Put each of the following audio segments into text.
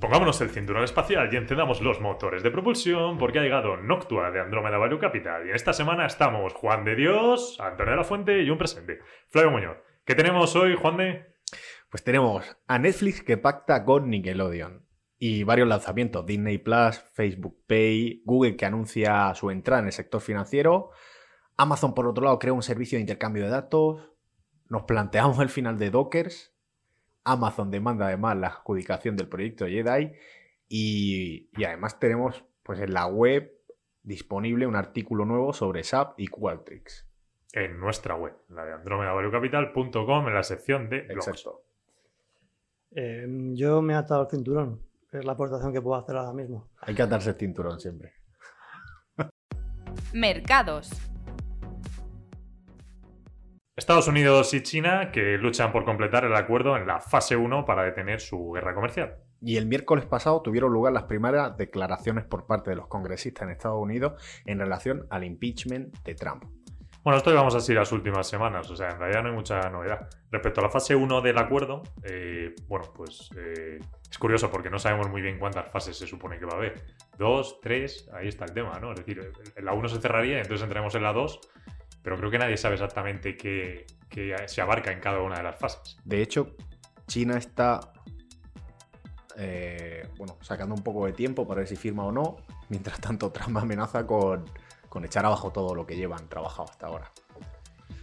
Pongámonos el cinturón espacial y encendamos los motores de propulsión porque ha llegado Noctua de Andrómeda Value Capital. Y esta semana estamos Juan de Dios, Antonio de la Fuente y un presente, Flavio Muñoz. ¿Qué tenemos hoy, Juan de? Pues tenemos a Netflix que pacta con Nickelodeon y varios lanzamientos, Disney Plus, Facebook Pay, Google que anuncia su entrada en el sector financiero, Amazon por otro lado crea un servicio de intercambio de datos, nos planteamos el final de Dockers, Amazon demanda además la adjudicación del proyecto Jedi y, y además tenemos pues en la web disponible un artículo nuevo sobre SAP y Qualtrics. En nuestra web, la de andromedavaluecapital.com, en la sección de blogs. Exacto. Eh, yo me he atado el cinturón. Es la aportación que puedo hacer ahora mismo. Hay que atarse el cinturón siempre. Mercados. Estados Unidos y China que luchan por completar el acuerdo en la fase 1 para detener su guerra comercial. Y el miércoles pasado tuvieron lugar las primeras declaraciones por parte de los congresistas en Estados Unidos en relación al impeachment de Trump. Bueno, esto llevamos así las últimas semanas, o sea, en realidad no hay mucha novedad. Respecto a la fase 1 del acuerdo, eh, bueno, pues eh, es curioso porque no sabemos muy bien cuántas fases se supone que va a haber. Dos, tres, ahí está el tema, ¿no? Es decir, la 1 se cerraría, entonces entraremos en la 2, pero creo que nadie sabe exactamente qué, qué se abarca en cada una de las fases. De hecho, China está eh, bueno, sacando un poco de tiempo para ver si firma o no. Mientras tanto, Trump amenaza con, con echar abajo todo lo que llevan trabajado hasta ahora.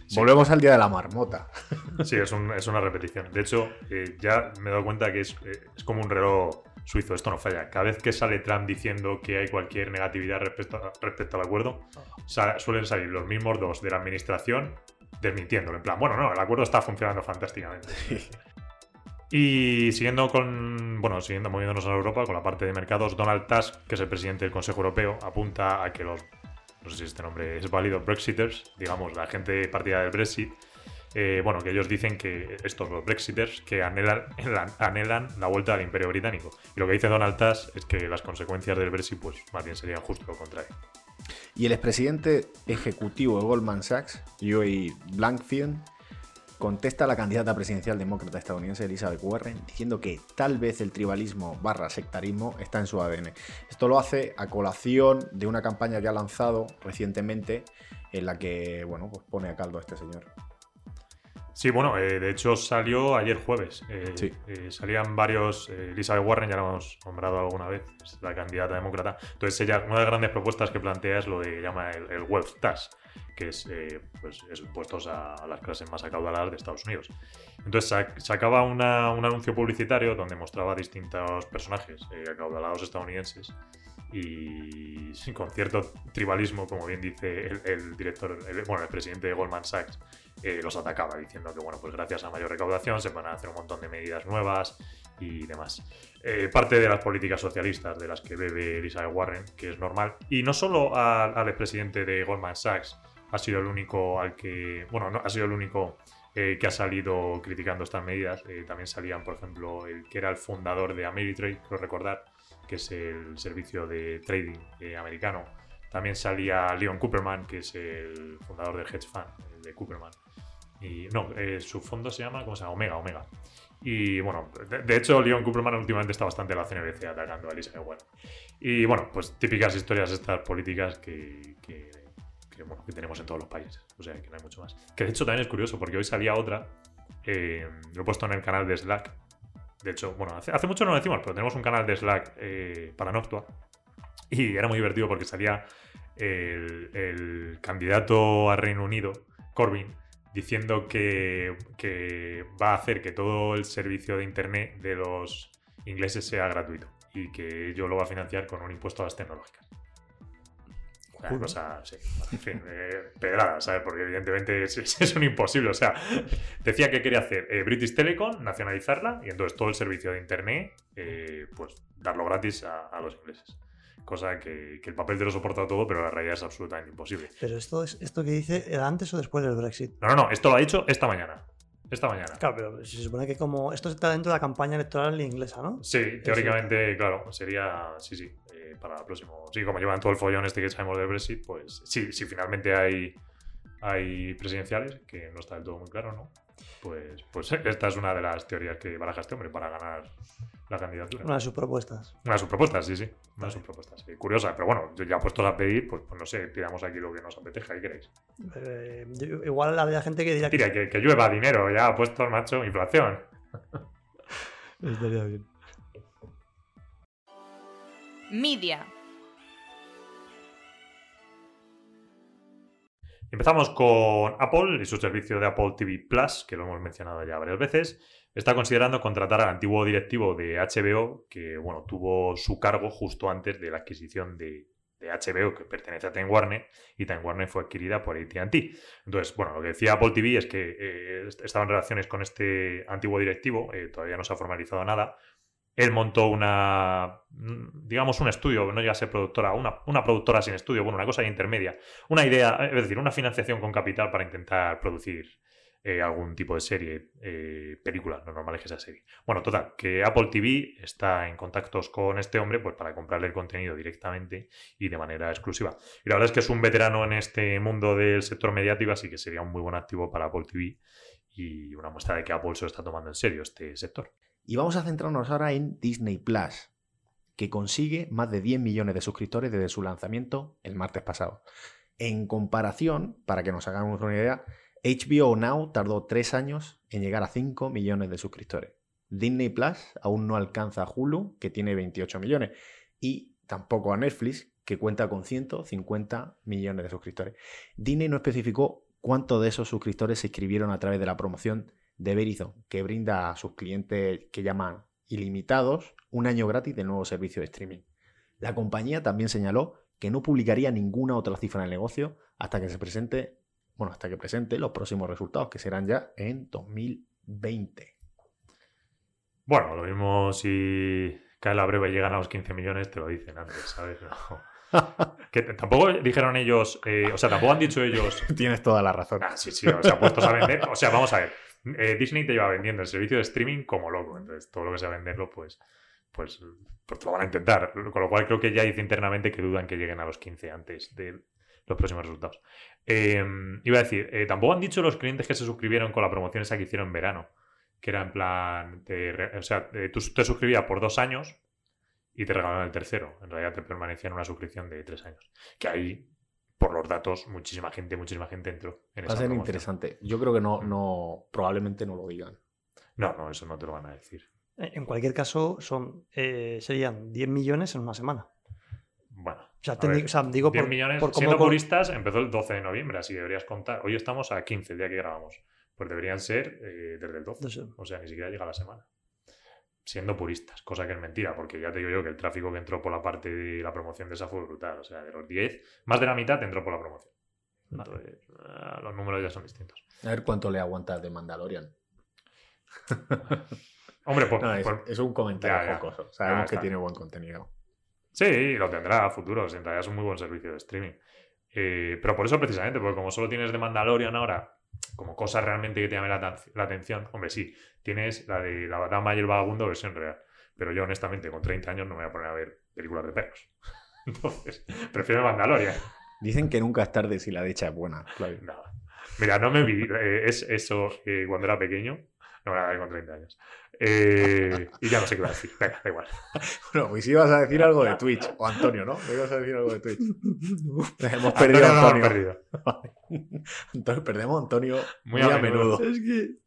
Sí. Volvemos al día de la marmota. Sí, es, un- es una repetición. De hecho, eh, ya me he dado cuenta que es, eh, es como un reloj suizo, esto no falla. Cada vez que sale Trump diciendo que hay cualquier negatividad respecto, a- respecto al acuerdo, suelen salir los mismos dos de la administración desmintiéndolo. En plan, bueno, no, el acuerdo está funcionando fantásticamente. Y siguiendo con, bueno, siguiendo moviéndonos a Europa con la parte de mercados, Donald Tusk, que es el presidente del Consejo Europeo, apunta a que los, no sé si este nombre es válido, Brexiters, digamos, la gente partida del Brexit, eh, bueno, que ellos dicen que estos, los Brexiters, que anhelan, la vuelta al Imperio Británico. Y lo que dice Donald Tusk es que las consecuencias del Brexit, pues, más bien serían justo lo contrario. Y el expresidente ejecutivo de Goldman Sachs, Joey Blankfield, contesta a la candidata presidencial demócrata estadounidense Elizabeth Warren diciendo que tal vez el tribalismo barra sectarismo está en su ADN. Esto lo hace a colación de una campaña que ha lanzado recientemente en la que, bueno, pues pone a caldo a este señor. Sí, bueno, eh, de hecho salió ayer jueves. Eh, Sí. eh, salían varios. eh, Elizabeth Warren, ya la hemos nombrado alguna vez, es la candidata demócrata. Entonces, ella, una de las grandes propuestas que plantea es lo que llama el, el Wealth Tax, que es, eh, pues, es impuestos a, a las clases más acaudaladas de Estados Unidos. Entonces, sac- sacaba una- un anuncio publicitario donde mostraba distintos personajes eh, acaudalados estadounidenses y con cierto tribalismo, como bien dice el, el director, el- bueno, el presidente de Goldman Sachs, eh, los atacaba diciendo que, bueno, pues gracias a mayor recaudación se van a hacer un montón de medidas nuevas y demás. Eh, parte de las políticas socialistas de las que bebe Elizabeth Warren, que es normal. Y no solo al, al expresidente de Goldman Sachs ha sido el único al que, bueno, no, ha sido el único eh, que ha salido criticando estas medidas. Eh, también salían, por ejemplo, el que era el fundador de Ameritrade, creo recordar, que es el servicio de trading eh, americano. También salía Leon Cooperman, que es el fundador del hedge fund, el de Cooperman. Y no, eh, su fondo se llama, ¿cómo? Omega, Omega. Y bueno, de, hecho, Leon Cooperman últimamente está bastante en la CNBC atacando a Elizabeth Warren. Y bueno, pues típicas historias estas políticas que, que, bueno, que tenemos en todos los países. O sea, que no hay mucho más. Que de hecho también es curioso, porque hoy salía otra, eh, lo he puesto en el canal de Slack. De hecho, bueno, hace, hace mucho no lo decimos, pero tenemos un canal de Slack eh, para Noctua. Y era muy divertido porque salía el, el candidato a Reino Unido, Corbyn, diciendo que, que va a hacer que todo el servicio de Internet de los ingleses sea gratuito y que ello lo va a financiar con un impuesto a las tecnológicas. Una Joder. cosa, sí, en fin, eh, pedrada, ¿sabes? Porque evidentemente es, es- es un imposible. O sea, decía que quería hacer eh, British Telecom, nacionalizarla y entonces todo el servicio de Internet, eh, pues darlo gratis a, a los ingleses. Cosa que, que el papel te lo soporta todo, pero la realidad es absolutamente imposible. Pero esto, es, esto que dice, ¿era antes o después del Brexit? No, no, no, esto lo ha dicho esta mañana. Esta mañana. Claro, pero se supone que como esto está dentro de la campaña electoral inglesa, ¿no? Sí, teóricamente, claro, sería, sí, sí, eh, para el próximo. Sí, como llevan todo el follón este que sabemos del Brexit, pues sí, si finalmente hay, hay presidenciales, que no está del todo muy claro, ¿no? Pues, pues esta es una de las teorías que baraja este hombre para ganar la candidatura. Una de sus propuestas. Una de sus propuestas, sí, sí. Una de sus propuestas. sí. Curiosa, pero bueno, ya puestos a pedir, pues, pues no sé, pidamos aquí lo que nos apetezca, ¿qué queréis? Eh, yo- igual había gente que diría que. Tira, que, que llueva dinero, ya puestos, macho, inflación. Estaría bien. Media. Empezamos con Apple y su servicio de Apple TV Plus, que lo hemos mencionado ya varias veces. Está considerando contratar al antiguo directivo de HBO, que bueno, tuvo su cargo justo antes de la adquisición de, HBO, que pertenece a Time Warner, y Time Warner fue adquirida por ATT. Entonces, bueno, lo que decía Apple TV es que eh, estaba en relaciones con este antiguo directivo, eh, todavía no se ha formalizado nada. Él montó una, digamos, un estudio, no llega a ser productora, una, una productora sin estudio, bueno, una cosa intermedia, una idea, es decir, una financiación con capital para intentar producir eh, algún tipo de serie, eh, película, lo normal es que sea serie. Bueno, total, que Apple TV está en contactos con este hombre pues para comprarle el contenido directamente y de manera exclusiva. Y la verdad es que es un veterano en este mundo del sector mediático, así que sería un muy buen activo para Apple TV y una muestra de que Apple se lo está tomando en serio este sector. Y vamos a centrarnos ahora en Disney Plus, que consigue más de 10 millones de suscriptores desde su lanzamiento el martes pasado. En comparación, para que nos hagamos una idea, HBO Now tardó 3 años en llegar a 5 millones de suscriptores. Disney Plus aún no alcanza a Hulu, que tiene 28 millones, y tampoco a Netflix, que cuenta con 150 millones de suscriptores. Disney no especificó cuántos de esos suscriptores se inscribieron a través de la promoción de Verizon, que brinda a sus clientes que llaman ilimitados un año gratis del nuevo servicio de streaming. La compañía también señaló que no publicaría ninguna otra cifra en el negocio hasta que se presente, bueno, hasta que presente los próximos resultados, que serán ya en 2020. Bueno, lo mismo si cae la breve y llegan a los 15 millones, te lo dicen antes, ¿sabes? No. Que tampoco dijeron ellos, eh, o sea, tampoco han dicho ellos, Tienes toda la razón. Ah, sí, sí, o sea, puestos a vender. O sea, vamos a ver. Eh, Disney te lleva vendiendo el servicio de streaming como loco. Entonces, todo lo que sea venderlo, pues, pues, pues lo van a intentar. Con lo cual, creo que ya dice internamente que dudan que lleguen a los 15 antes de los próximos resultados. Eh, iba a decir, eh, tampoco han dicho los clientes que se suscribieron con la promoción esa que hicieron en verano. Que era en plan, o sea, tú te suscribías por dos años y te regalaban el tercero. En realidad te permanecía en una suscripción de tres años. Que ahí, por los datos, muchísima gente, muchísima gente entró en Va a ser promoción. interesante. Yo creo que no, no, probablemente no lo digan. No, no, eso no te lo van a decir. Eh, En cualquier caso, son eh, serían 10 millones en una semana. Bueno, O sea, a te ver, di- o sea, digo 10 por, millones, por siendo con- puristas, empezó el 12 de noviembre, así que deberías contar. Hoy estamos a 15, el día que grabamos. Pues deberían ser eh, desde el 12. no sé. O sea, ni siquiera llega la semana. Siendo puristas, cosa que es mentira, porque ya te digo yo que el tráfico que entró por la parte de la promoción de esa fue brutal. O sea, de los 10, más de la mitad entró por la promoción. Entonces, ah, los números ya son distintos. A ver cuánto le aguanta de Mandalorian. Hombre, pues, No, es, pues- es un comentario Ya. Sabemos Ya que tiene buen contenido. Sí, lo tendrá a futuro. En realidad es un muy buen servicio de streaming. Eh, pero por eso precisamente, porque como solo tienes de Mandalorian ahora, como cosas realmente que te llamen la, la atención, hombre, sí, tienes la de la dama y el vagabundo versión real. Pero yo honestamente con 30 años no me voy a poner a ver películas de perros. Entonces, prefiero Mandalorian. Dicen que nunca es tarde si la dicha es buena. Flavio. No. Mira, no me vi. eh, es eso eh, cuando era pequeño. No me la vi con 30 años. Eh, y ya no sé qué iba a decir. Venga, da igual. Bueno, pues ibas a decir algo de Twitch. O Antonio, ¿no? Me ibas a decir algo de Twitch. Hemos perdido Antonio a no Antonio. hemos perdido. Entonces perdemos a Antonio Muy muy, a a menudo. Es que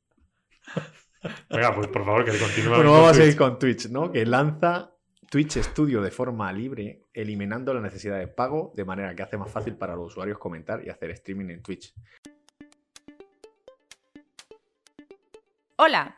Venga, pues por favor, que continúe. Bueno, vamos a seguir con Twitch, ¿no? Que lanza Twitch Studio de forma libre, eliminando la necesidad de pago, de manera que hace más fácil para los usuarios comentar y hacer streaming en Twitch. Hola,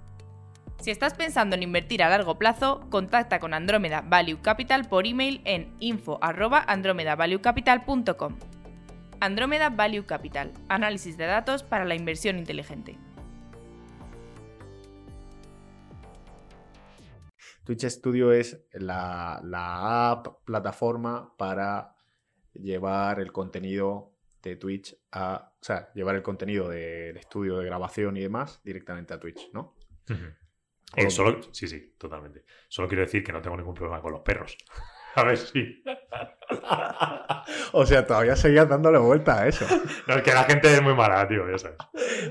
Si estás pensando en invertir a largo plazo, contacta con Andrómeda Value Capital por email en info@andromedavaluecapital.com. Andrómeda Value Capital, análisis de datos para la inversión inteligente. Twitch Studio es la, la app, plataforma para llevar el contenido de Twitch a. O sea, llevar el contenido del estudio de grabación y demás directamente a Twitch, ¿no? Eh, solo, sí, sí, totalmente. Solo quiero decir que no tengo ningún problema con los perros. A ver si. o sea, todavía seguías dándole vuelta a eso. No, es que la gente es muy mala, tío, ya sabes.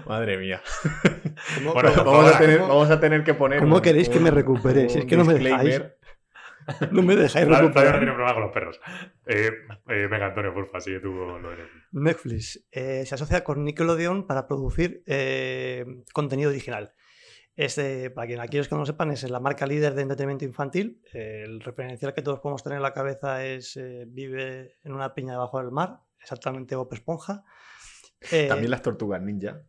Madre mía. ¿Cómo, Bueno, vamos, a tener, ¿cómo- vamos a tener que poner. ¿Cómo un- queréis que me recupere? Si es que no me disclaimer. No me dejáis Flavio Flavio no recuperar. tiene problema con los perros. Eh, eh, venga, Antonio, porfa, sigue tú lo Netflix. Netflix eh, se asocia con Nickelodeon para producir eh, contenido original. Es, eh, para quien aquellos que no lo sepan, es la marca líder de entretenimiento infantil. El referencial que todos podemos tener en la cabeza es eh, Vive en una piña debajo del mar, exactamente Bob Esponja. Eh, También las tortugas ninja.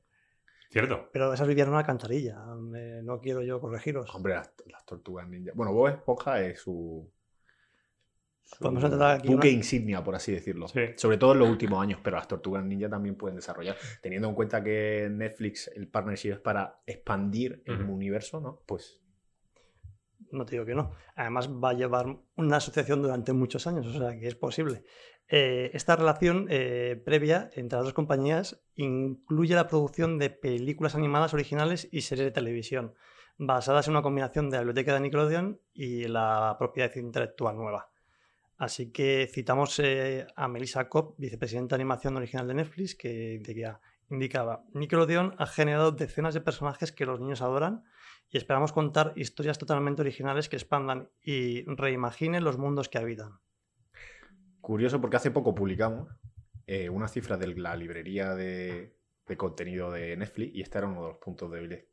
¿Cierto? Pero esas vivían en una alcantarilla. eh, no quiero yo corregiros. Hombre, las, las tortugas ninja. Bueno, Bob Esponja es su. Podemos aquí buque una- insignia, por así decirlo. Sí. Sobre todo en los últimos años, pero las tortugas ninja también pueden desarrollar. Teniendo en cuenta que Netflix, el partnership es para expandir el universo, ¿no? Pues No te digo que no. Además va a llevar una asociación durante muchos años, o sea que es posible. Eh, esta relación eh, previa entre las dos compañías incluye la producción de películas animadas originales y series de televisión, basadas en una combinación de la biblioteca de Nickelodeon y la propiedad intelectual nueva. Así que citamos eh, a Melissa Kopp, vicepresidenta de animación original de Netflix, que indica- indicaba, Nickelodeon ha generado decenas de personajes que los niños adoran y esperamos contar historias totalmente originales que expandan y reimaginen los mundos que habitan. curioso porque hace poco publicamos eh, una cifra de la librería de, de contenido de Netflix y este era uno de los puntos débiles.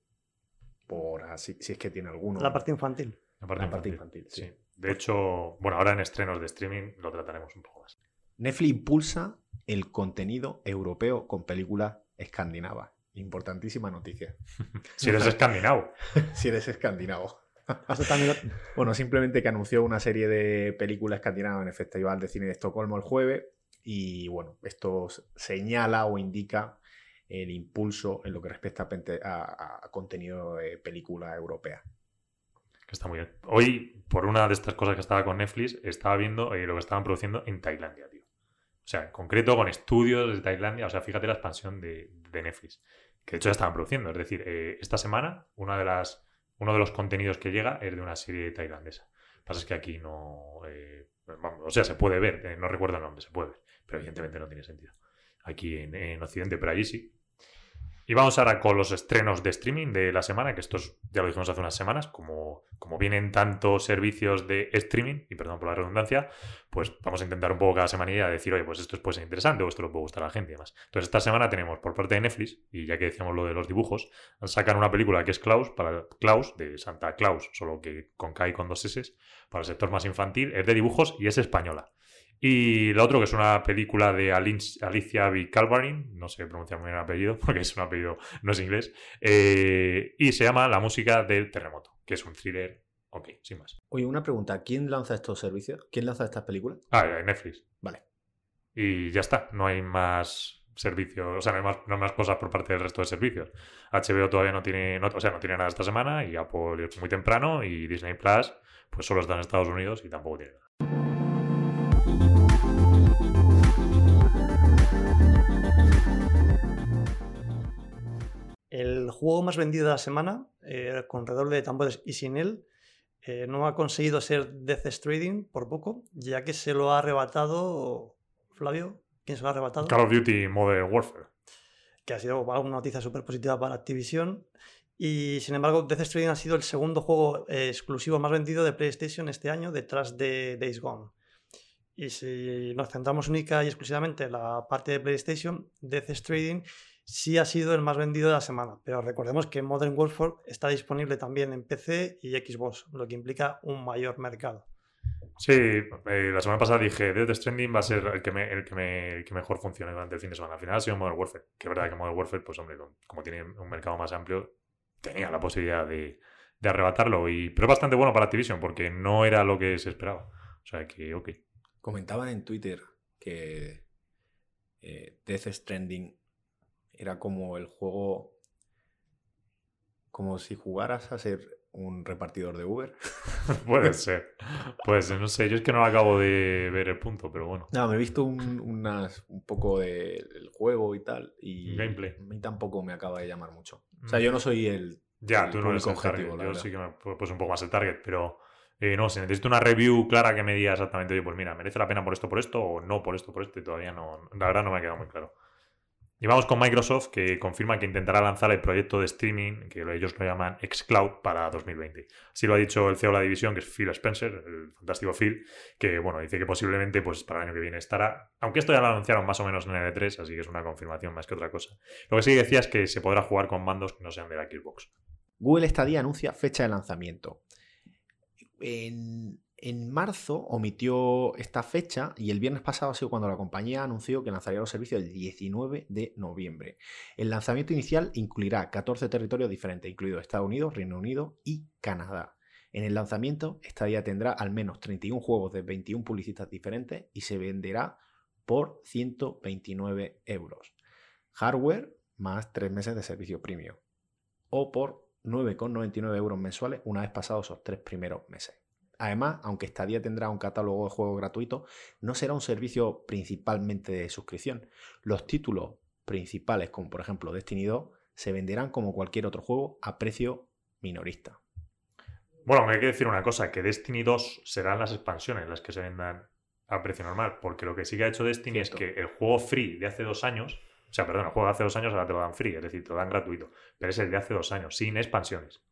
Por así, si es que tiene alguno. La parte infantil. La parte, La parte infantil. infantil, sí. De hecho, bueno, ahora en estrenos de streaming lo trataremos un poco más. Netflix impulsa el contenido europeo con películas escandinavas. Importantísima noticia. Si eres escandinavo. si eres escandinavo. Esto también lo- Bueno, simplemente que anunció una serie de películas escandinavas en el Festival de Cine de Estocolmo el jueves y bueno, esto señala o indica el impulso en lo que respecta a, pente- a- a contenido de película europea. Que está muy bien. Hoy, por una de estas cosas que estaba con Netflix, estaba viendo eh, lo que estaban produciendo en Tailandia, tío. O sea, en concreto con estudios de Tailandia. O sea, fíjate la expansión de, Netflix. Que de hecho ya estaban produciendo. Es decir, eh, esta semana, una de las, uno de los contenidos que llega es de una serie tailandesa. Lo que pasa es que aquí no. eh, o sea, se puede ver. no recuerdo el nombre, se puede ver. Pero evidentemente no tiene sentido. Aquí en Occidente, pero allí sí. Y vamos ahora con los estrenos de streaming de la semana, que estos ya lo dijimos hace unas semanas, como, como vienen tantos servicios de streaming, y perdón por la redundancia, pues vamos a intentar un poco cada semanilla decir, oye, pues esto puede ser interesante o esto le puede gustar a la gente y demás. Entonces esta semana tenemos por parte de Netflix, y ya que decíamos lo de los dibujos, sacan una película que es Klaus, para Klaus, de Santa Claus, solo que con K y con dos S, para el sector más infantil, es de dibujos y es española. Y lo otro, que es una película de Alicia B. Calvarin, no sé pronunciar muy bien el apellido, porque es un apellido, no es inglés, eh, y se llama La música del terremoto, que es un thriller, ok, sin más. Oye, una pregunta, ¿quién lanza estos servicios? ¿Quién lanza estas películas? Ah, Netflix. Vale. Y ya está, no hay más servicios, o sea, no hay más, no hay más cosas por parte del resto de servicios. HBO todavía no tiene, no- o sea, no tiene nada esta semana, y Apple es muy temprano, y Disney Plus, pues solo está en Estados Unidos y tampoco tiene nada. El juego más vendido de la semana, eh, con redoble de tambores y sin él, eh, no ha conseguido ser Death Stranding por poco, ya que se lo ha arrebatado Flavio. ¿Quién se lo ha arrebatado? Call of Duty Modern Warfare. que ha sido una noticia súper positiva para Activision. Y sin embargo, Death Stranding ha sido el segundo juego eh, exclusivo más vendido de PlayStation este año, detrás de Days Gone. Y si nos centramos única y exclusivamente en la parte de PlayStation, Death Stranding sí ha sido el más vendido de la semana. Pero recordemos que Modern Warfare está disponible también en PC y Xbox, lo que implica un mayor mercado. Sí, eh, la semana pasada dije Death Stranding va a ser el que, me, el, que me- el que mejor funcione durante el fin de semana. Al final ha sido Modern Warfare. Que es verdad que Modern Warfare, pues hombre, como tiene un mercado más amplio, tenía la posibilidad de, de arrebatarlo. Y, pero es bastante bueno para Activision porque no era lo que se esperaba. O sea que, ok. Comentaban en Twitter que eh, Death Stranding era como el juego. Como si jugaras a ser un repartidor de Uber. Puede ser. Puede ser, no sé. Yo es que no acabo de ver el punto, pero bueno. No, me he visto un, unas, un poco del juego y tal. Y Gameplay. a mí tampoco me acaba de llamar mucho. O sea, yo no soy el. Ya, el tú no eres el target. objetivo, Yo sí que me pues un poco más el target, pero eh, no sé, necesito una review clara que me diga exactamente, oye, pues mira, ¿merece la pena por esto, por esto o no por esto, por esto? Y todavía no, la verdad no me ha quedado muy claro. Y vamos con Microsoft, que confirma que intentará lanzar el proyecto de streaming, que ellos lo llaman xCloud, para 2020. Así lo ha dicho el CEO de la división, que es Phil Spencer, el fantástico Phil, que bueno, dice que posiblemente pues, para el año que viene estará. Aunque esto ya lo anunciaron más o menos en el E3, así que es una confirmación más que otra cosa. Lo que sí decía es que se podrá jugar con mandos que no sean de la Xbox. Google Stadia anuncia fecha de lanzamiento. En, en marzo omitió esta fecha y el viernes pasado ha sido cuando la compañía anunció que lanzaría los servicios el 19 de noviembre. El lanzamiento inicial incluirá 14 territorios diferentes, incluidos Estados Unidos, Reino Unido y Canadá. En el lanzamiento, Stadia tendrá al menos 31 juegos de 21 publicistas diferentes y se venderá por 129 euros. Hardware más 3 meses de servicio premium. O por 9,99 euros mensuales una vez pasados esos tres primeros meses. Además, aunque Stadia tendrá un catálogo de juegos gratuito, no será un servicio principalmente de suscripción. Los títulos principales, como por ejemplo Destiny 2, se venderán como cualquier otro juego a precio minorista. Bueno, me hay que decir una cosa, que Destiny 2 serán las expansiones las que se vendan a precio normal, porque lo que sí que ha hecho Destiny Cierto. es que el juego free de hace dos años, o sea, perdón, el juego de hace dos años ahora te lo dan free, es decir, te lo dan gratuito, pero es el de hace dos años, sin expansiones,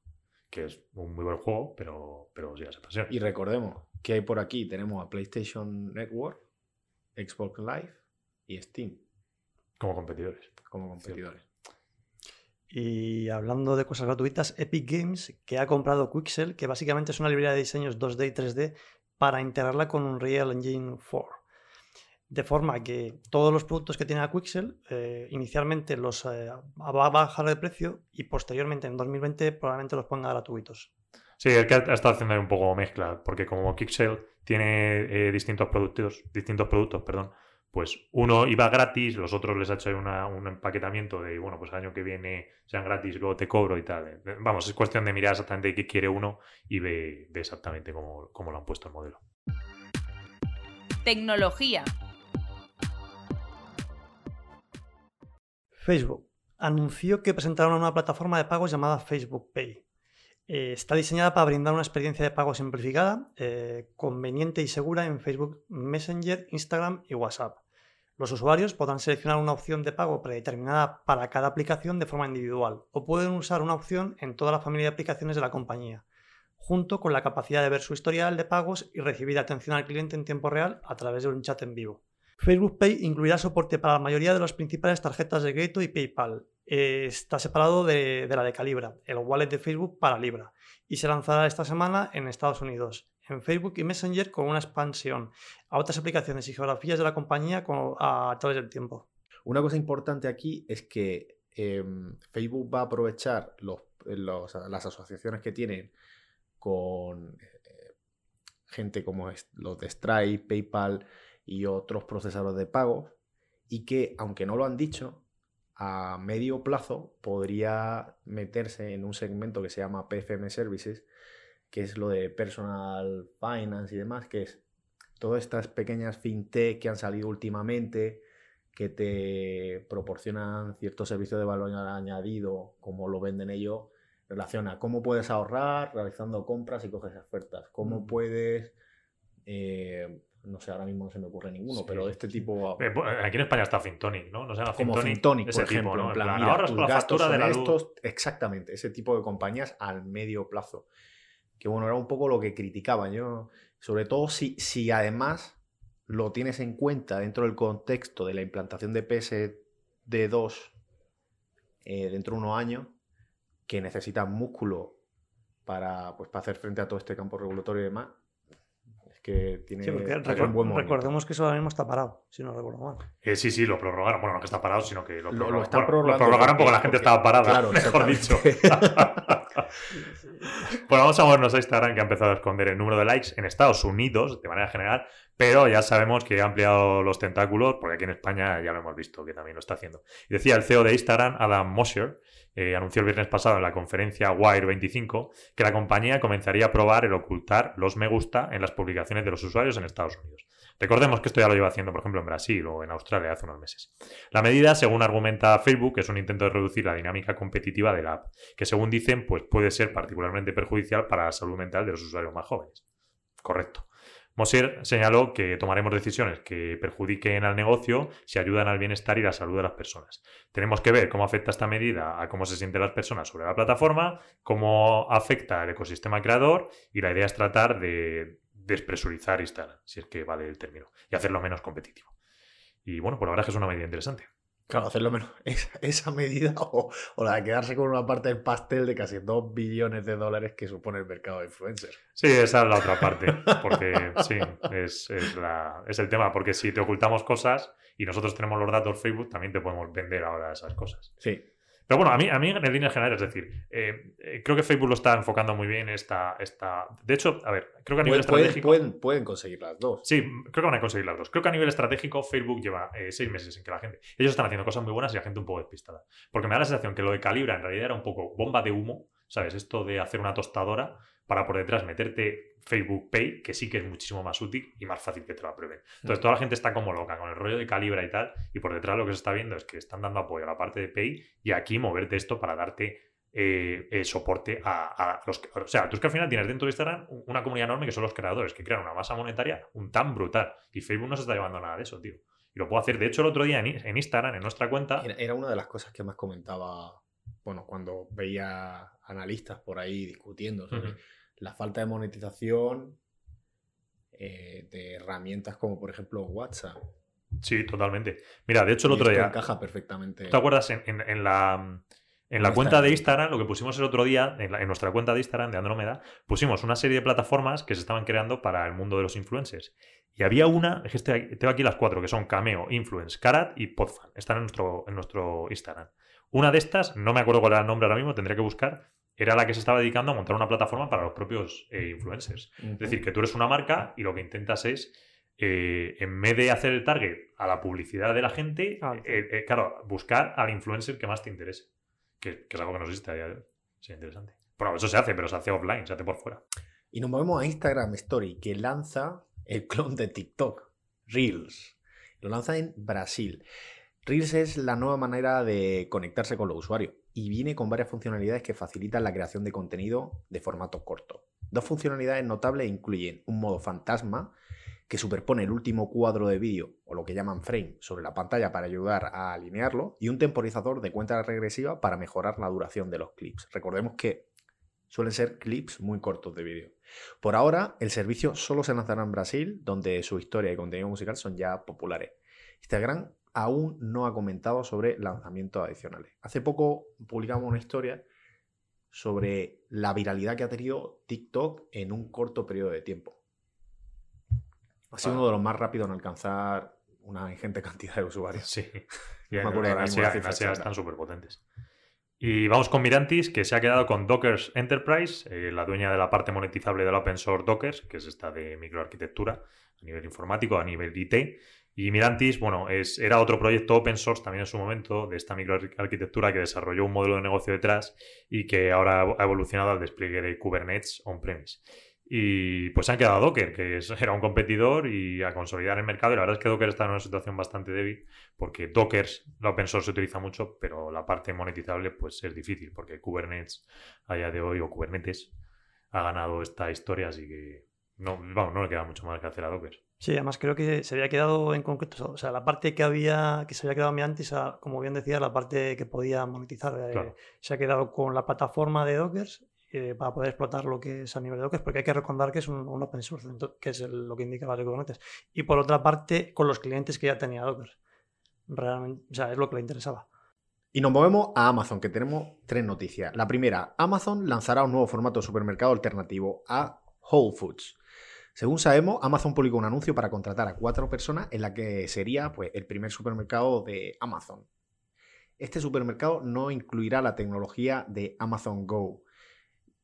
que es un muy buen juego, pero, pero sin las expansiones. Y recordemos que hay por aquí tenemos a PlayStation Network, Xbox Live y Steam Como competidores. como competidores. Y hablando de cosas gratuitas, Epic Games, que ha comprado Quixel, que básicamente es una librería de diseños 2D y 3D para integrarla con Unreal Engine 4. De forma que todos los productos que tiene a Quixel eh, inicialmente los eh, va a bajar de precio y posteriormente en 2020 probablemente los ponga gratuitos. Sí, el que ha ha estado haciendo ahí un poco mezcla, porque como Kixel tiene eh, distintos productos, distintos productos, perdón, pues uno iba gratis, los otros les ha hecho ahí una- un empaquetamiento de, bueno, pues el año que viene sean gratis, luego te cobro y tal. Eh, Vamos, es cuestión de mirar exactamente qué quiere uno y ve, ve exactamente cómo, cómo lo han puesto el modelo. Tecnología. Facebook anunció que presentaron una plataforma de pagos llamada Facebook Pay. Eh, está diseñada para brindar una experiencia de pago simplificada, eh, conveniente y segura en Facebook Messenger, Instagram y WhatsApp. Los usuarios podrán seleccionar una opción de pago predeterminada para cada aplicación de forma individual o pueden usar una opción en toda la familia de aplicaciones de la compañía, junto con la capacidad de ver su historial de pagos y recibir atención al cliente en tiempo real a través de un chat en vivo. Facebook Pay incluirá soporte para la mayoría de las principales tarjetas de crédito y PayPal. Eh, está separado de, la de Calibra, el wallet de Facebook para Libra, y se lanzará esta semana en Estados Unidos, en Facebook y Messenger con una expansión a otras aplicaciones y geografías de la compañía con- a través del tiempo. Una cosa importante aquí es que em, Facebook va a aprovechar las asociaciones que tienen con eh, gente como los de Stripe, PayPal y otros procesadores de pago y que, aunque no lo han dicho, a medio plazo podría meterse en un segmento que se llama PFM Services, que es lo de Personal Finance y demás, que es todas estas pequeñas fintech que han salido últimamente, que te proporcionan ciertos servicios de valor añadido, como lo venden ellos, en relación a cómo puedes ahorrar realizando compras y coges ofertas, cómo Mm. puedes, eh, no sé, ahora mismo no se me ocurre ninguno, Sí, pero de este tipo... Eh, pues, aquí en España está Fintonic, ¿no? No se llama como Fintonic. Ese por ejemplo, tipo, ¿no? en plan, mira, ahorras tus con la gastos factura de la luz. estos, exactamente, ese tipo de compañías al medio plazo. Que bueno, era un poco lo que criticaban yo, sobre todo si, si además lo tienes en cuenta dentro del contexto de la implantación de PSD2 eh, dentro de unos años, que necesitas músculo para, pues, para hacer frente a todo este campo regulatorio y demás, que tiene, Sí, porque tiene recor- un buen recordemos que eso ahora mismo está parado, si no recuerdo mal. Eh, sí, sí, lo prorrogaron. Bueno, no que está parado, sino que lo, Lo- lo prorrogaron. están Bueno, prorrogando prorrogaron porque porque- la gente porque- estaba parada, claro, mejor dicho. Bueno, vamos a movernos a Instagram que ha empezado a esconder el número de likes en Estados Unidos de manera general, pero ya sabemos que ha ampliado los tentáculos porque aquí en España ya lo hemos visto que también lo está haciendo. Y decía el CEO de Instagram, Adam Mosseri, eh, anunció el viernes pasado en la conferencia Wire 25 que la compañía comenzaría a probar el ocultar los me gusta en las publicaciones de los usuarios en Estados Unidos. Recordemos que esto ya lo lleva haciendo, por ejemplo, en Brasil o en Australia hace unos meses. La medida, según argumenta Facebook, es un intento de reducir la dinámica competitiva de la app, que según dicen, pues puede ser particularmente perjudicial para la salud mental de los usuarios más jóvenes. Correcto. Mosier señaló que tomaremos decisiones que perjudiquen al negocio si ayudan al bienestar y la salud de las personas. Tenemos que ver cómo afecta esta medida a cómo se sienten las personas sobre la plataforma, cómo afecta al ecosistema creador y la idea es tratar de despresurizar Instagram, si es que vale el término, y hacerlo menos competitivo. Y bueno, pues la verdad es que es una medida interesante. Claro, hacerlo menos. Esa, esa medida o, o la de quedarse con una parte del pastel de casi 2 billones de dólares que supone el mercado de influencers. Sí, esa es la otra parte, porque sí, es, es la- es el tema, porque si te ocultamos cosas y nosotros tenemos los datos Facebook, también te podemos vender ahora esas cosas. Sí. Pero bueno, a mí, a mí en líneas generales, es decir, eh, eh, creo que Facebook lo está enfocando muy bien esta, esta... De hecho, a ver, creo que a nivel Pueden, estratégico... pueden- pueden conseguir las dos. Sí, creo que van a conseguir las dos. Creo que a nivel estratégico Facebook lleva eh, seis meses en que la gente... Ellos están haciendo cosas muy buenas y la gente un poco despistada. Porque me da la sensación que lo de Calibra en realidad era un poco bomba de humo, ¿sabes? Esto de hacer una tostadora para por detrás meterte Facebook Pay, que sí que es muchísimo más útil y más fácil que te lo aprueben. Entonces toda la gente está como loca con el rollo de Calibra y tal, y por detrás lo que se está viendo es que están dando apoyo a la parte de Pay y aquí moverte esto para darte eh, eh, soporte a, a los... que- O sea, tú es que al final tienes dentro de Instagram una comunidad enorme que son los creadores, que crean una masa monetaria un tan brutal. Y Facebook no se está llevando nada de eso, tío. Y lo puedo hacer. De hecho, el otro día en, Instagram, en nuestra cuenta... Era, era una de las cosas que más comentaba, bueno, cuando veía analistas por ahí discutiendo sobre Ujú. La falta de monetización eh, de herramientas como por ejemplo WhatsApp. Sí, totalmente. Mira, de hecho, el Y otro esto día... encaja perfectamente. ¿Tú te acuerdas en, en- en la, en la En cuenta de Instagram. Lo que pusimos el otro día, en, la- en nuestra cuenta de Instagram de Andrómeda, pusimos una serie de plataformas que se estaban creando para el mundo de los influencers. Y había una, es que tengo aquí las cuatro, que son Cameo, Influence, Carat y Podfan. Están en nuestro, en nuestro Instagram. Una de estas, no me acuerdo cuál era el nombre ahora mismo, tendría que buscar, era la que se estaba dedicando a montar una plataforma para los propios eh, influencers. Es decir, que tú eres una marca y lo que intentas es, eh, en vez de hacer el target a la publicidad de la gente, Ah, eh, eh, claro, buscar al influencer que más te interese. Que, que es algo que no existe a día de hoy. Sí, interesante. Bueno, eso se hace, pero se hace offline, se hace por fuera. Y nos movemos a Instagram Story, que lanza el clon de TikTok, Reels. Lo lanza en Brasil. Reels es la nueva manera de conectarse con los usuarios y viene con varias funcionalidades que facilitan la creación de contenido de formato corto. Dos funcionalidades notables incluyen un modo fantasma que superpone el último cuadro de vídeo o lo que llaman frame sobre la pantalla para ayudar a alinearlo y un temporizador de cuenta regresiva para mejorar la duración de los clips. Recordemos que suelen ser clips muy cortos de vídeo. Por ahora, el servicio solo se lanzará en Brasil, donde su historia y contenido musical son ya populares. Instagram aún no ha comentado sobre lanzamientos adicionales. Hace poco publicamos una historia sobre la viralidad que ha tenido TikTok en un corto periodo de tiempo. Ha sido Ah. uno de los más rápidos en alcanzar una ingente cantidad de usuarios. Sí. Y en, me acuerdo en Asia, en están súper potentes. Y vamos con Mirantis, que se ha quedado con Dockers Enterprise, eh, la dueña de la parte monetizable del open source Dockers, que es esta de microarquitectura a nivel informático, a nivel IT. Y Mirantis, bueno, es, era otro proyecto open source también en su momento de esta microarquitectura que desarrolló un modelo de negocio detrás y que ahora ha evolucionado al despliegue de Kubernetes on-premise. Y pues han quedado Docker, que era un competidor y a consolidar el mercado. Y la verdad es que Docker está en una situación bastante débil porque Docker, la open source se utiliza mucho, pero la parte monetizable pues es difícil porque Kubernetes a día de hoy o Kubernetes ha ganado esta historia, así que no, vamos, no le queda mucho más que hacer a Docker. Sí, además creo que se había quedado en concreto, o sea, la parte que había, que se había quedado mi antes, a- como bien decía, la parte que podía monetizar, eh, se ha quedado con la plataforma de Dockers eh, para poder explotar lo que es a nivel de Dockers, porque hay que recordar que es un, un open source, que es el- lo que indica las Kubernetes. Y por otra parte, con los clientes que ya tenía Dockers. Realmente, o sea, es lo que le interesaba. Y nos movemos a Amazon, que tenemos tres noticias. La primera, Amazon lanzará un nuevo formato de supermercado alternativo a Whole Foods. Según sabemos, Amazon publicó un anuncio para contratar a cuatro personas en la que sería pues, el primer supermercado de Amazon. Este supermercado no incluirá la tecnología de Amazon Go.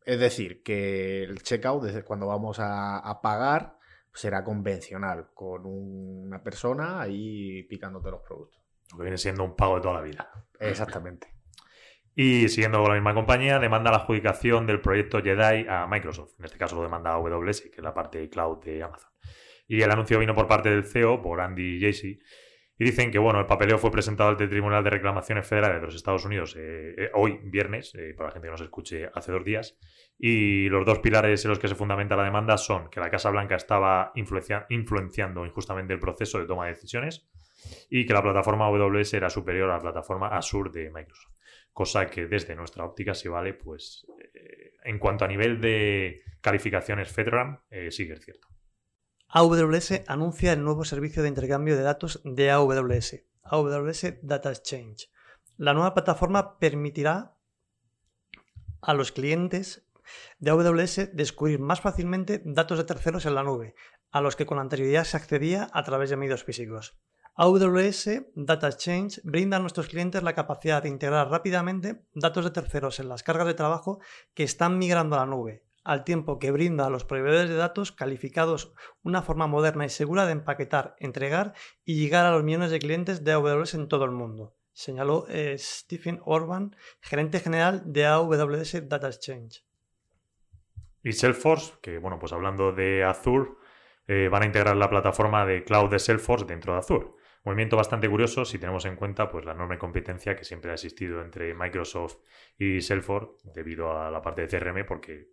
Es decir, que el checkout, desde cuando vamos a, a pagar, será convencional, con una persona ahí picándote los productos. Lo que viene siendo un pago de toda la vida. Exactamente. Y siguiendo con la misma compañía, demanda la adjudicación del proyecto Jedi a Microsoft. En este caso lo demanda AWS, que es la parte cloud de Amazon. Y el anuncio vino por parte del CEO, por Andy Jassy. Y dicen que bueno, el papeleo fue presentado ante el Tribunal de Reclamaciones Federales de los Estados Unidos eh, eh, hoy, viernes, eh, para la gente que nos escuche hace dos días. Y los dos pilares en los que se fundamenta la demanda son que la Casa Blanca estaba influencia- influenciando injustamente el proceso de toma de decisiones y que la plataforma AWS era superior a la plataforma Azure de Microsoft. Cosa que desde nuestra óptica sí vale, pues eh, en cuanto a nivel de calificaciones FedRAMP, eh, sí que es cierto. AWS anuncia el nuevo servicio de intercambio de datos de AWS, AWS Data Exchange. La nueva plataforma permitirá a los clientes de AWS descubrir más fácilmente datos de terceros en la nube, a los que con anterioridad se accedía a través de medios físicos. AWS Data Exchange brinda a nuestros clientes la capacidad de integrar rápidamente datos de terceros en las cargas de trabajo que están migrando a la nube, al tiempo que brinda a los proveedores de datos calificados una forma moderna y segura de empaquetar, entregar y llegar a los millones de clientes de AWS en todo el mundo, señaló eh, Stephen Orban, gerente general de AWS Data Exchange. Y Salesforce, que bueno, pues hablando de Azure, eh, van a integrar la plataforma de cloud de Salesforce dentro de Azure. Movimiento bastante curioso si tenemos en cuenta pues, la enorme competencia que siempre ha existido entre Microsoft y Salesforce debido a la parte de CRM, porque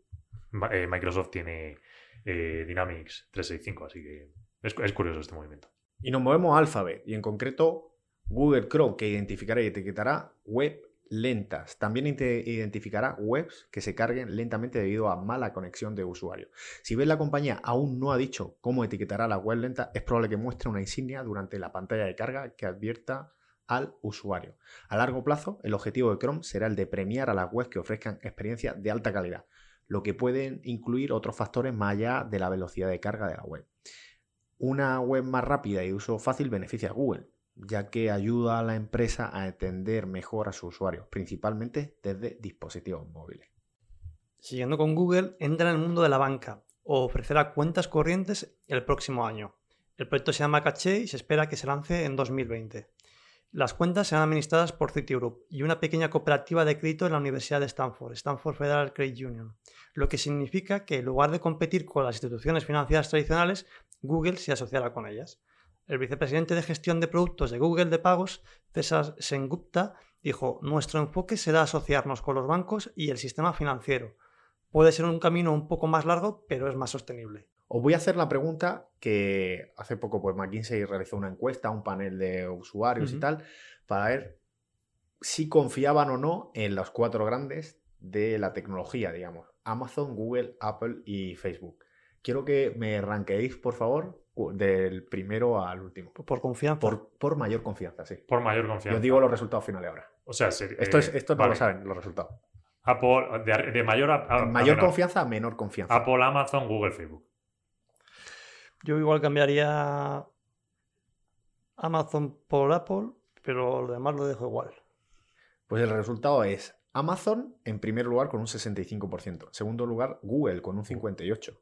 eh, Microsoft tiene eh, Dynamics 365, así que es, es curioso este movimiento. Y nos movemos a Alphabet, y en concreto Google Chrome, que identificará y etiquetará web lentas. También identificará webs que se carguen lentamente debido a mala conexión de usuario. Si ves la compañía aún no ha dicho cómo etiquetará la web lenta, es probable que muestre una insignia durante la pantalla de carga que advierta al usuario. A largo plazo, el objetivo de Chrome será el de premiar a las webs que ofrezcan experiencias de alta calidad, lo que pueden incluir otros factores más allá de la velocidad de carga de la web. Una web más rápida y de uso fácil beneficia a Google, ya que ayuda a la empresa a entender mejor a sus usuarios, principalmente desde dispositivos móviles. Siguiendo con Google, entra en el mundo de la banca o ofrecerá cuentas corrientes el próximo año. El proyecto se llama Caché y se espera que se lance en 2020. Las cuentas serán administradas por Citigroup y una pequeña cooperativa de crédito en la Universidad de Stanford, Stanford Federal Credit Union, lo que significa que en lugar de competir con las instituciones financieras tradicionales, Google se asociará con ellas. El vicepresidente de gestión de productos de Google de pagos, César Sengupta, dijo, nuestro enfoque será asociarnos con los bancos y el sistema financiero. Puede ser un camino un poco más largo, pero es más sostenible. Os voy a hacer la pregunta que hace poco pues, McKinsey realizó una encuesta, un panel de usuarios y tal, para ver si confiaban o no en los cuatro grandes de la tecnología, digamos. Amazon, Google, Apple y Facebook. Quiero que me ranqueéis, por favor, del primero al último. Por confianza. Por, por mayor confianza, sí. Por mayor Yo confianza. os digo los resultados finales ahora. O sea, ser- Esto, eh, es, esto no vale. lo saben, los resultados. Apple, de, mayor a, mayor menor. confianza a menor confianza. Apple, Amazon, Google, Facebook. Yo igual cambiaría Amazon por Apple, pero lo demás lo dejo igual. Pues el resultado es Amazon en primer lugar con un 65%. En segundo lugar, Google con un 58%.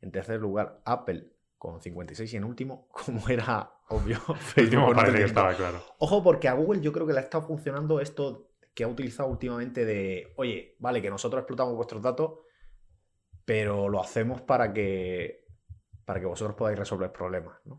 En tercer lugar, Apple con 56%. Y en último, como era obvio, Facebook que 35%. estaba claro. Ojo, porque a Google yo creo que le ha estado funcionando esto que ha utilizado últimamente de, oye, vale, que nosotros explotamos vuestros datos, pero lo hacemos para que, para que vosotros podáis resolver problemas. ¿no?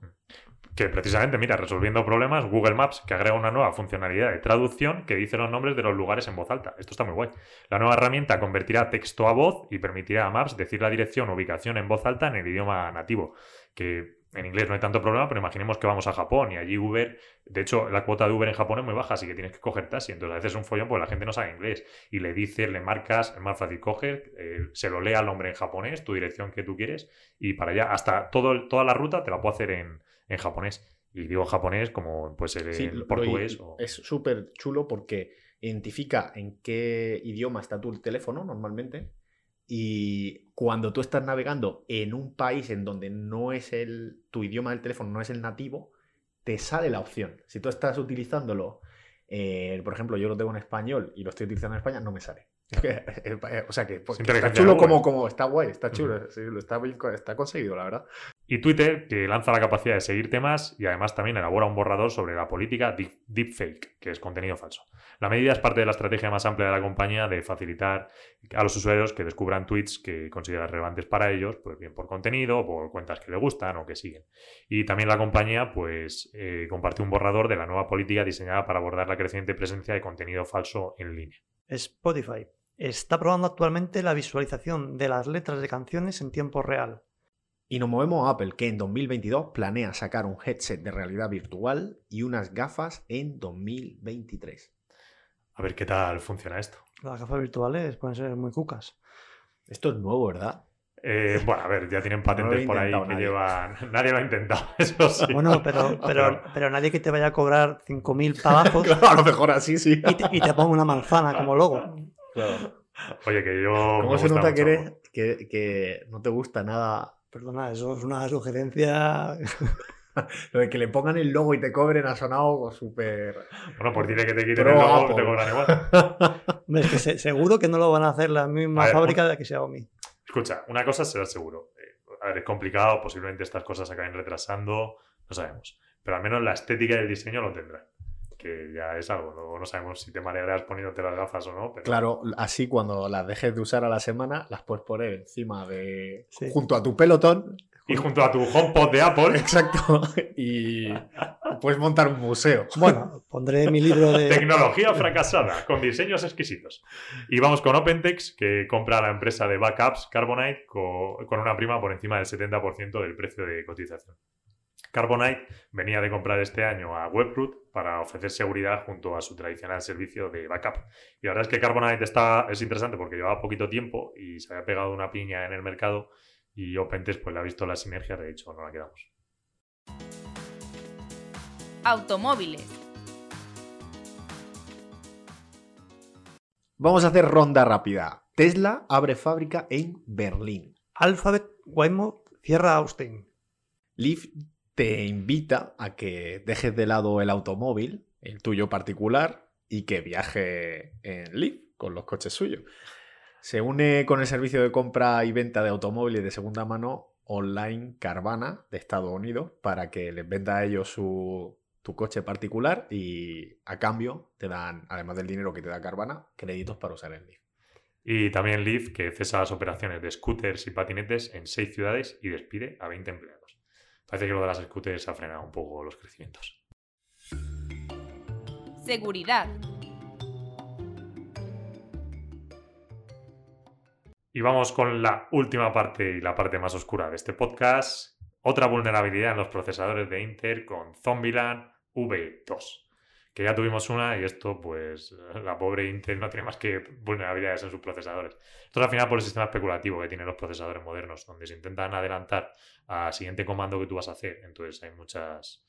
Que precisamente, mira, resolviendo problemas, Google Maps, que agrega una nueva funcionalidad de traducción que dice los nombres de los lugares en voz alta. Esto está muy guay. La nueva herramienta convertirá texto a voz y permitirá a Maps decir la dirección o ubicación en voz alta en el idioma nativo. Que en inglés no hay tanto problema, pero imaginemos que vamos a Japón y allí Uber, de hecho, la cuota de Uber en Japón es muy baja, así que tienes que coger taxi. Entonces a veces es un follón porque la gente no sabe inglés. Y le dices, le marcas, es más fácil coger, eh, se lo lee al hombre en japonés, tu dirección que tú quieres, y para allá, hasta todo, toda la ruta te la puedo hacer en, en japonés. Y digo japonés como puede ser Sí, en lo- portugués. o- Es súper chulo porque identifica en qué idioma está tu teléfono normalmente y cuando tú estás navegando en un país en donde no es el tu idioma del teléfono no es el nativo, te sale la opción. Si tú estás utilizándolo eh, por ejemplo, yo lo tengo en español y lo estoy utilizando en España, no me sale. Eh, o sea que, pues, que está chulo como, Google. como está guay, está chulo, Ujú. sí, lo está, bien está conseguido, la verdad. Y Twitter, que lanza la capacidad de seguir temas y además también elabora un borrador sobre la política deep- deepfake, que es contenido falso. La medida es parte de la estrategia más amplia de la compañía de facilitar a los usuarios que descubran tweets que consideran relevantes para ellos, pues bien por contenido, o por cuentas que le gustan o que siguen. Y también la compañía, pues, eh, compartió un borrador de la nueva política diseñada para abordar la creciente presencia de contenido falso en línea. Spotify está probando actualmente la visualización de las letras de canciones en tiempo real. Y nos movemos a Apple, que en 2022 planea sacar un headset de realidad virtual y unas gafas en 2023. A ver qué tal funciona esto. Las gafas virtuales pueden ser muy cucas. Esto es nuevo, ¿verdad? Eh, bueno, a ver, ya tienen patentes por ahí que nadie. llevan. Nadie lo ha intentado, eso sí. Bueno, pero, pero, pero nadie que te vaya a cobrar 5.000 pavazos Claro, a lo mejor así, sí. y te, y te ponga una manzana como logo. Oye, que yo. ¿Cómo me se gusta nota que, eres, que, que no te gusta nada Perdona, eso es una sugerencia. Lo de que le pongan el logo y te cobren ha sonado súper. Bueno, pues dile que te quiten Pro el logo, Apple. te cobran igual. Hombre, es que se- seguro que no lo van a hacer la misma ver, fábrica de que Xiaomi. Escucha, una cosa será seguro. Eh, A ver, es complicado, posiblemente estas cosas se acaben retrasando, no sabemos. Pero al menos la estética y el diseño lo tendrán. Que ya es algo, luego no sabemos si te marearás poniéndote las gafas o no. Pero... Claro, así cuando las dejes de usar a la semana, las puedes poner encima de. Sí. junto a tu pelotón. Y junto a tu HomePod de Apple, Exacto. Y puedes montar un museo. Bueno, pondré mi libro de. tecnología fracasada, con diseños exquisitos. Y vamos con OpenText, que compra a la empresa de backups Carbonite co- con una prima por encima del 70% del precio de cotización. Carbonite venía de comprar este año a Webroot para ofrecer seguridad junto a su tradicional servicio de backup. Y la verdad es que Carbonite está, es interesante porque llevaba poquito tiempo y se había pegado una piña en el mercado y OpenText pues le ha visto la sinergia, de hecho no la quedamos. Automóviles. Vamos a hacer ronda rápida. Tesla abre fábrica en Berlín. Alphabet Waymo cierra Austin. Lyft te invita a que dejes de lado el automóvil, el tuyo particular, y que viaje en Lyft con los coches suyos. Se une con el servicio de compra y venta de automóviles de segunda mano online Carvana de Estados Unidos para que les venda a ellos su, tu coche particular y a cambio te dan, además del dinero que te da Carvana, créditos para usar el Lyft. Y también Lyft, que cesa las operaciones de scooters y patinetes en seis ciudades y despide a 20 empleados. Parece que lo de las scooters ha frenado un poco los crecimientos. Seguridad. Y vamos con la última parte y la parte más oscura de este podcast. Otra vulnerabilidad en los procesadores de Intel con Zombieland V2. Que ya tuvimos una y esto, pues, la pobre Intel no tiene más que vulnerabilidades en sus procesadores. Esto es al final por el sistema especulativo que tienen los procesadores modernos, donde se intentan adelantar al siguiente comando que tú vas a hacer. Entonces hay muchas,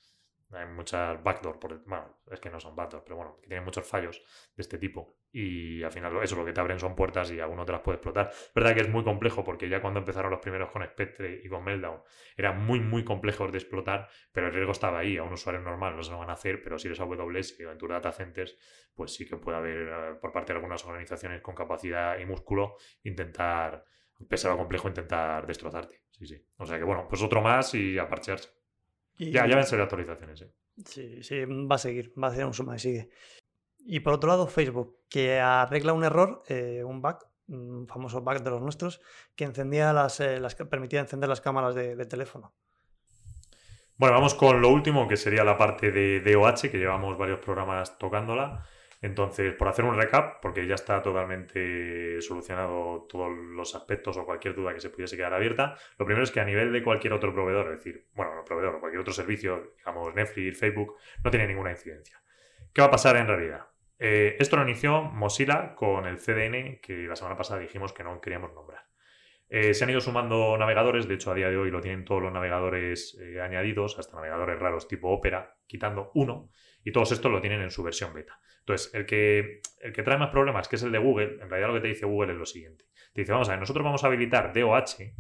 hay muchas backdoor, bueno, es que no son backdoor, pero bueno, que tienen muchos fallos de este tipo. Y al final eso lo que te abren son puertas y alguno te las puede explotar. Es verdad que es muy complejo porque ya cuando empezaron los primeros con Spectre y con Meltdown eran muy, muy complejos de explotar, pero el riesgo estaba ahí. A un usuario normal no se lo van a hacer, pero si eres AWS o en tus data centers, pues sí que puede haber eh, por parte de algunas organizaciones con capacidad y músculo intentar, lo complejo, intentar destrozarte. Sí, sí. O sea que bueno, pues otro más y a parchearse. Y- Ya, ya van a ser actualizaciones, ¿eh? Sí, sí, va a seguir, va a hacer un suma y sigue. Y por otro lado, Facebook, que arregla un error, eh, un bug, un famoso bug de los nuestros, que encendía las, eh, las permitía encender las cámaras de, de teléfono. Bueno, vamos con lo último, que sería la parte de DOH, que llevamos varios programas tocándola. Entonces, por hacer un recap, porque ya está totalmente solucionado todos los aspectos o cualquier duda que se pudiese quedar abierta, lo primero es que a nivel de cualquier otro proveedor, es decir, bueno, no proveedor, o cualquier otro servicio, digamos Netflix, Facebook, no tiene ninguna incidencia. ¿Qué va a pasar en realidad? Eh, esto lo inició Mozilla con el CDN, que la semana pasada dijimos que no queríamos nombrar. Eh, se han ido sumando navegadores, de hecho a día de hoy lo tienen todos los navegadores eh, añadidos, hasta navegadores raros tipo Opera, quitando uno, y todos estos lo tienen en su versión beta. Entonces, el que, el que trae más problemas, que es el de Google, en realidad lo que te dice Google es lo siguiente. Te dice, vamos a ver, nosotros vamos a habilitar DOH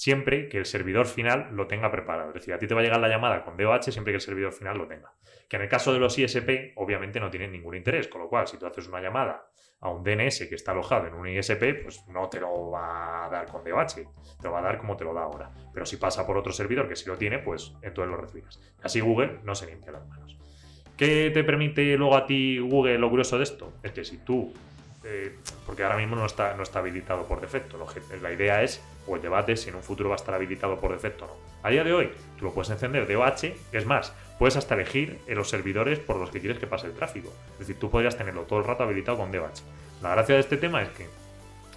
siempre que el servidor final lo tenga preparado. Es decir, a ti te va a llegar la llamada con DOH siempre que el servidor final lo tenga. Que en el caso de los ISP, obviamente no tienen ningún interés, con lo cual, si tú haces una llamada a un DNS que está alojado en un ISP, pues no te lo va a dar con DOH, te lo va a dar como te lo da ahora. Pero si pasa por otro servidor que sí lo tiene, pues entonces lo recibirás. Así Google no se limpia las manos. ¿Qué te permite luego a ti Google lo grueso de esto? Es que si tú, eh, porque ahora mismo no está, no está habilitado por defecto, la idea es, o el debate, si en un futuro va a estar habilitado por defecto o no. A día de hoy, tú lo puedes encender DOH, es más, puedes hasta elegir en los servidores por los que quieres que pase el tráfico. Es decir, tú podrías tenerlo todo el rato habilitado con DOH. La gracia de este tema es que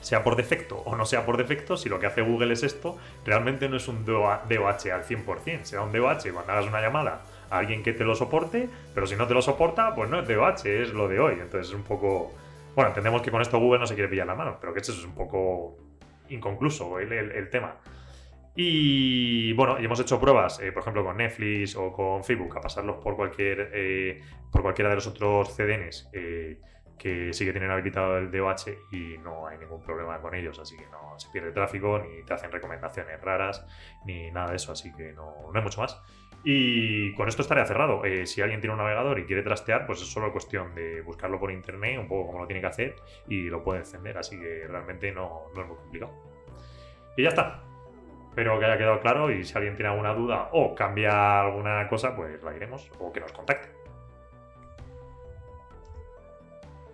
sea por defecto o no sea por defecto, si lo que hace Google es esto, realmente no es un DOH al 100%, será un DOH cuando hagas una llamada alguien que te lo soporte, pero si no te lo soporta, pues no es DOH, es lo de hoy. Entonces es un poco... Bueno, entendemos que con esto Google no se quiere pillar la mano, pero que eso es un poco inconcluso el, tema. Y bueno, y hemos hecho pruebas, eh, por ejemplo, con Netflix o con Facebook, a pasarlos por cualquier eh, por cualquiera de los otros CDNs eh, que sí que tienen habilitado el DOH y no hay ningún problema con ellos, así que no se pierde tráfico, ni te hacen recomendaciones raras, ni nada de eso, así que no, no hay mucho más. Y con esto estaría cerrado. Eh, si alguien tiene un navegador y quiere trastear, pues es solo cuestión de buscarlo por internet, un poco como lo tiene que hacer, y lo puede encender. Así que realmente no, no es muy complicado. Y ya está. Espero que haya quedado claro y si alguien tiene alguna duda o cambia alguna cosa, pues la diremos o que nos contacte.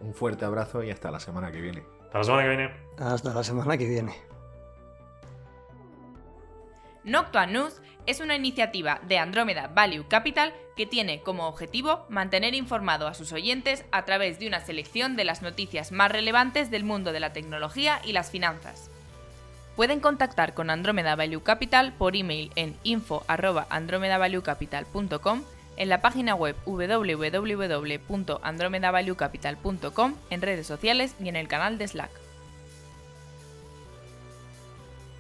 Un fuerte abrazo y hasta la semana que viene. Hasta la semana que viene. Hasta la semana que viene. Noctua News es una iniciativa de Andromeda Value Capital que tiene como objetivo mantener informado a sus oyentes a través de una selección de las noticias más relevantes del mundo de la tecnología y las finanzas. Pueden contactar con Andromeda Value Capital por email en info@andromedavaluecapital.com, en la página web www.andromedavaluecapital.com, en redes sociales y en el canal de Slack.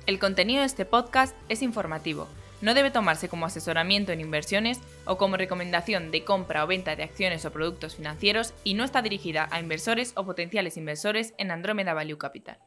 El contenido de este podcast es informativo no debe tomarse como asesoramiento en inversiones o como recomendación de compra o venta de acciones o productos financieros y no está dirigida a inversores o potenciales inversores en Andromeda Value Capital.